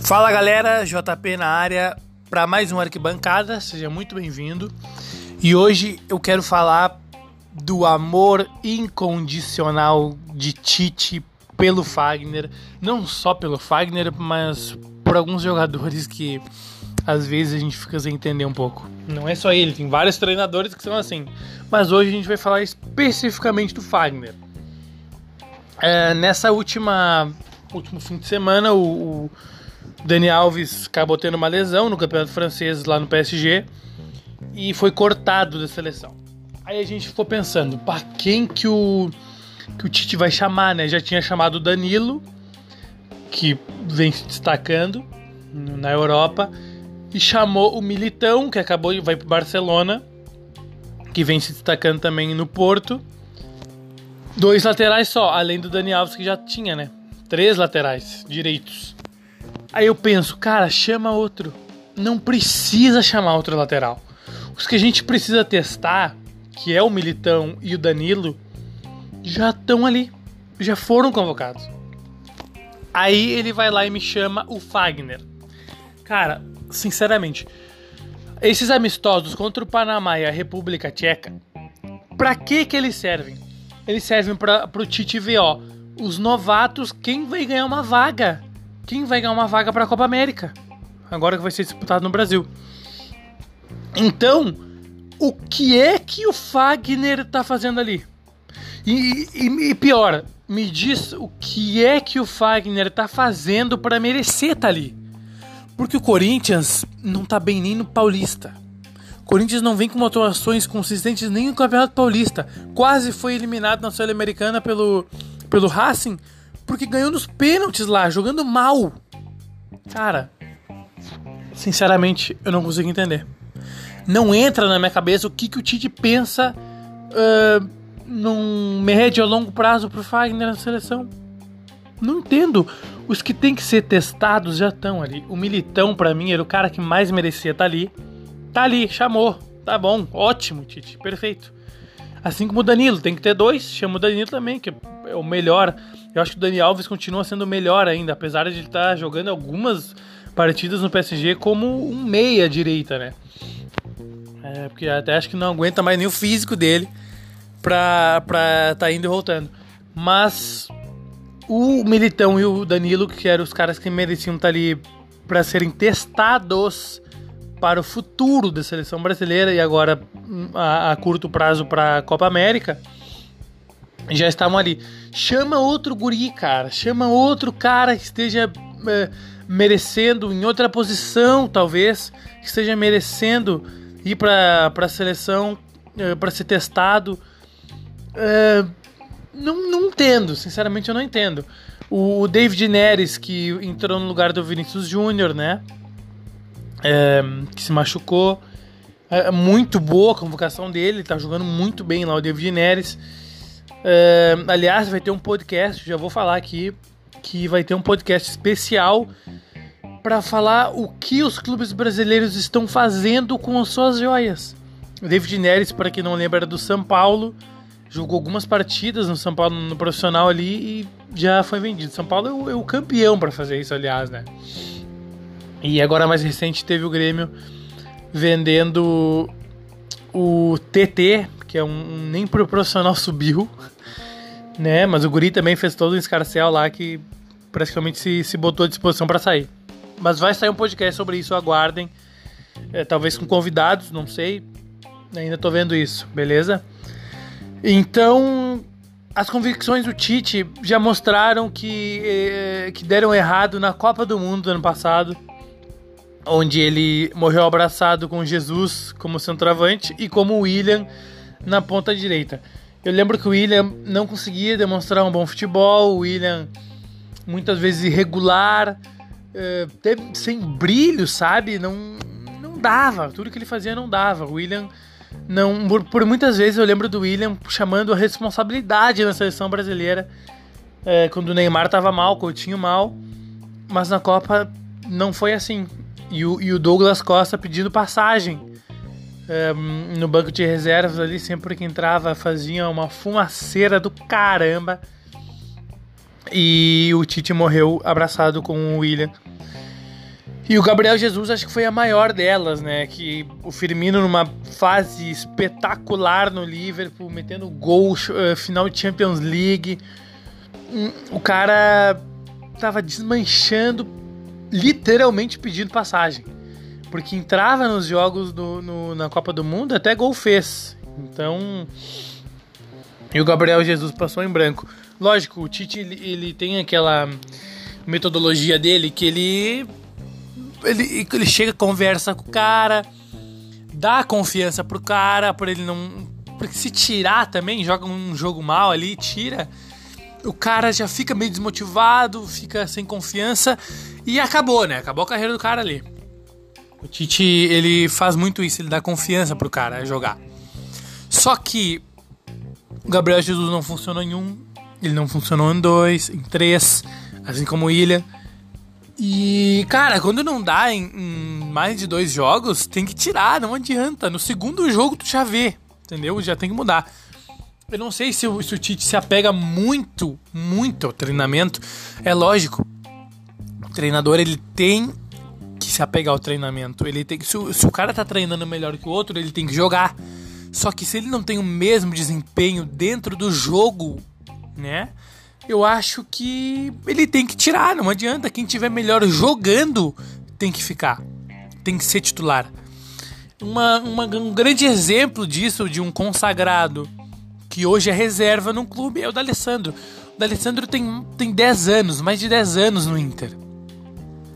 Fala galera, JP na área para mais uma arquibancada, seja muito bem-vindo. E hoje eu quero falar do amor incondicional de Tite pelo Fagner, não só pelo Fagner, mas por alguns jogadores que às vezes a gente fica sem entender um pouco. Não é só ele, tem vários treinadores que são assim. Mas hoje a gente vai falar especificamente do Fagner. É, nessa última último fim de semana, o, o Dani Alves acabou tendo uma lesão no campeonato francês lá no PSG e foi cortado da seleção. Aí a gente ficou pensando, para quem que o que o Tite vai chamar, né? Já tinha chamado o Danilo, que vem se destacando na Europa, e chamou o Militão, que acabou vai para Barcelona, que vem se destacando também no Porto. Dois laterais só, além do Dani Alves que já tinha, né? Três laterais direitos. Aí eu penso, cara, chama outro. Não precisa chamar outro lateral. Os que a gente precisa testar, que é o Militão e o Danilo, já estão ali. Já foram convocados. Aí ele vai lá e me chama o Fagner. Cara, sinceramente, esses amistosos contra o Panamá e a República Tcheca, pra que que eles servem? Eles servem para pro Tite ver, ó, os novatos, quem vai ganhar uma vaga quem vai ganhar uma vaga para a Copa América, agora que vai ser disputado no Brasil. Então, o que é que o Fagner tá fazendo ali? E, e, e pior, me diz o que é que o Fagner tá fazendo para merecer tá ali. Porque o Corinthians não tá bem nem no Paulista. Corinthians não vem com atuações consistentes nem no Campeonato Paulista. Quase foi eliminado na Sul-Americana pelo, pelo Racing porque ganhou nos pênaltis lá, jogando mal. Cara, sinceramente, eu não consigo entender. Não entra na minha cabeça o que, que o Tite pensa uh, num médio a longo prazo pro Fagner na seleção. Não entendo. Os que tem que ser testados já estão ali. O Militão, para mim, era o cara que mais merecia estar tá ali. Tá ali, chamou. Tá bom, ótimo, Tite, perfeito. Assim como o Danilo, tem que ter dois. Chama o Danilo também, que é o melhor. Eu acho que o Dani Alves continua sendo melhor ainda, apesar de ele estar tá jogando algumas partidas no PSG como um meia direita, né? É, porque até acho que não aguenta mais nem o físico dele pra, pra tá indo e voltando. Mas o Militão e o Danilo, que eram os caras que mereciam estar tá ali para serem testados para o futuro da seleção brasileira e agora hum, a, a curto prazo para a Copa América, já estavam ali. Chama outro guri, cara. Chama outro cara que esteja é, merecendo, em outra posição, talvez, que esteja merecendo ir para a seleção é, para ser testado. É, não, não entendo, sinceramente eu não entendo. O David Neres, que entrou no lugar do Vinícius Júnior, né? É, que se machucou. É, muito boa a convocação dele, tá jogando muito bem lá o David Neres. É, aliás, vai ter um podcast, já vou falar aqui, que vai ter um podcast especial para falar o que os clubes brasileiros estão fazendo com as suas joias. O David Neres, para quem não lembra, era do São Paulo, jogou algumas partidas no São Paulo no profissional ali e já foi vendido. São Paulo é o, é o campeão para fazer isso, aliás, né? E agora mais recente teve o Grêmio vendendo o TT, que é um, nem pro profissional subiu, né? Mas o Guri também fez todo um escarcel lá que praticamente se, se botou à disposição para sair. Mas vai sair um podcast sobre isso, aguardem. É, talvez com convidados, não sei. Ainda tô vendo isso, beleza? Então, as convicções do Tite já mostraram que, eh, que deram errado na Copa do Mundo do ano passado onde ele morreu abraçado com Jesus como centroavante e como William na ponta direita. Eu lembro que o William não conseguia demonstrar um bom futebol, o William muitas vezes irregular, uh, sem brilho, sabe? Não, não dava, tudo que ele fazia não dava. O William não, por, muitas vezes eu lembro do William chamando a responsabilidade na seleção brasileira uh, quando o Neymar estava mal, Coutinho mal, mas na Copa não foi assim. E o, e o Douglas Costa pedindo passagem um, ehm, no banco de reservas ali, sempre que entrava fazia uma fumaceira do caramba. E o Tite morreu abraçado com o William. E o Gabriel Jesus acho que foi a maior delas, né? Que o Firmino numa fase espetacular no Liverpool, metendo gol, uh, final de Champions League. Um, o cara tava desmanchando, literalmente pedindo passagem. Porque entrava nos jogos do, no, na Copa do Mundo, até gol fez. Então. E o Gabriel Jesus passou em branco. Lógico, o Tite ele, ele tem aquela metodologia dele que ele ele, ele chega, conversa com o cara, dá confiança pro cara, por ele não. Porque se tirar também, joga um jogo mal ali, tira, o cara já fica meio desmotivado, fica sem confiança e acabou, né? Acabou a carreira do cara ali. O Tite, ele faz muito isso, ele dá confiança pro cara jogar. Só que o Gabriel Jesus não funcionou em um, ele não funcionou em dois, em três, assim como o Ilha. E, cara, quando não dá em, em, mais de dois jogos, tem que tirar, não adianta. No segundo jogo tu já vê, entendeu? Já tem que mudar. Eu não sei se o, se o Tite se apega muito, muito ao treinamento. É lógico, treinador ele tem que se apegar ao treinamento. Ele tem que, se, o, se o cara tá treinando melhor que o outro, ele tem que jogar. Só que se ele não tem o mesmo desempenho dentro do jogo, né? eu acho que ele tem que tirar, não adianta. Quem tiver melhor jogando tem que ficar, tem que ser titular. Uma, uma, um grande exemplo disso, de um consagrado que hoje é reserva num clube, é o D'Alessandro. O D'Alessandro tem, tem 10 anos, mais de 10 anos no Inter.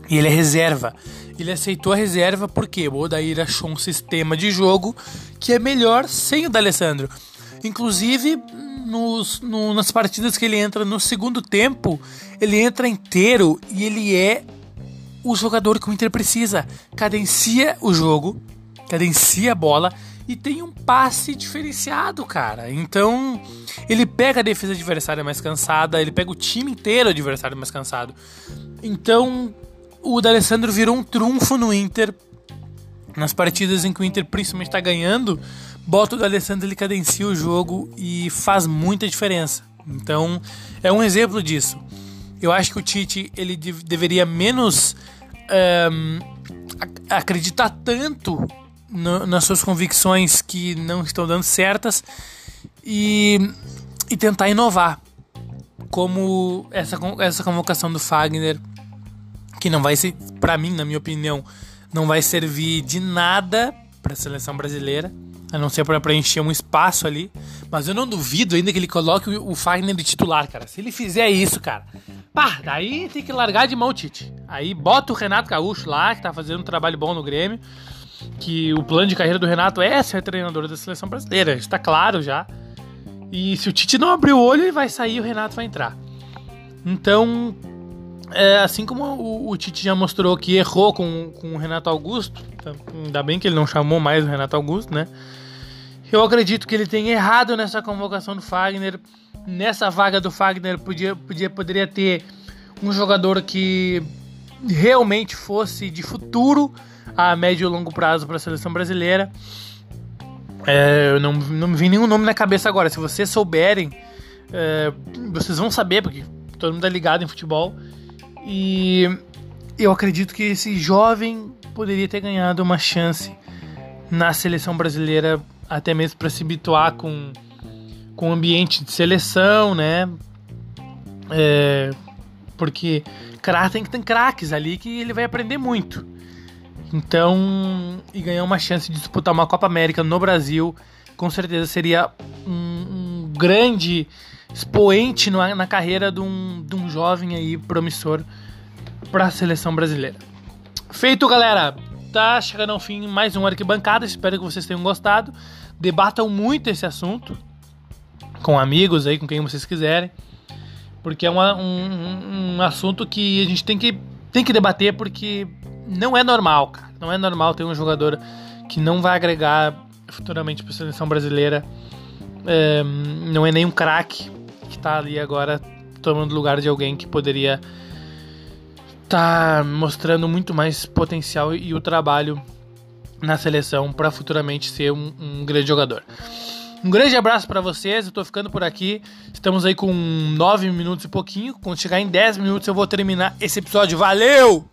E ele é reserva. Ele aceitou a reserva porque o Odair achou um sistema de jogo que é melhor sem o D'Alessandro. Inclusive, nos, no, nas partidas que ele entra no segundo tempo, ele entra inteiro e ele é o jogador que o Inter precisa. Cadencia o jogo, cadencia a bola e tem um passe diferenciado, cara. Então, ele pega a defesa adversária mais cansada, ele pega o time inteiro adversário mais cansado. Então, o D'Alessandro virou um trunfo no Inter nas partidas em que o Inter principalmente está ganhando bota o Alessandro, ele cadencia o jogo e faz muita diferença. Então, é um exemplo disso. Eu acho que o Tite ele deveria menos um, acreditar tanto no, nas suas convicções que não estão dando certas e, e tentar inovar. Como essa, essa convocação do Fagner, que não vai ser, para mim, na minha opinião, não vai servir de nada para a seleção brasileira a não ser para preencher um espaço ali. Mas eu não duvido ainda que ele coloque o Fagner de titular, cara. Se ele fizer isso, cara, pá, daí tem que largar de mão o Tite. Aí bota o Renato Gaúcho lá, que tá fazendo um trabalho bom no Grêmio. Que o plano de carreira do Renato é ser treinador da seleção brasileira, está claro já. E se o Tite não abrir o olho, ele vai sair e o Renato vai entrar. Então, é, assim como o, o, Tite já mostrou que errou com, com o Renato Augusto, tá, ainda bem que ele não chamou mais o Renato Augusto, né? Eu acredito que ele tem errado nessa convocação do Fagner. Nessa vaga do Fagner podia, podia, poderia ter um jogador que realmente fosse de futuro a médio e longo prazo para a seleção brasileira. É, eu não, não me vem nenhum nome na cabeça agora. Se vocês souberem, é, vocês vão saber, porque todo mundo é ligado em futebol. E eu acredito que esse jovem poderia ter ganhado uma chance na seleção brasileira até mesmo para se habituar com, com o ambiente de seleção, né? É, porque tem que ter craques ali que ele vai aprender muito. Então, e ganhar uma chance de disputar uma Copa América no Brasil, com certeza seria um, um grande expoente no, na carreira de um, de um jovem aí promissor para a seleção brasileira. Feito, galera! Tá chegando ao fim mais um Arquibancada. Espero que vocês tenham gostado. Debatam muito esse assunto com amigos aí, com quem vocês quiserem. Porque é uma, um, um assunto que a gente tem que, tem que debater porque não é normal, cara. Não é normal ter um jogador que não vai agregar futuramente para a seleção brasileira. É, não é nenhum craque que está ali agora tomando lugar de alguém que poderia tá mostrando muito mais potencial e o trabalho na seleção para futuramente ser um, um, grande jogador. Um grande abraço para vocês, eu tô ficando por aqui. Estamos aí com 9 minutos e pouquinho. Quando chegar em 10 minutos eu vou terminar esse episódio. Valeu!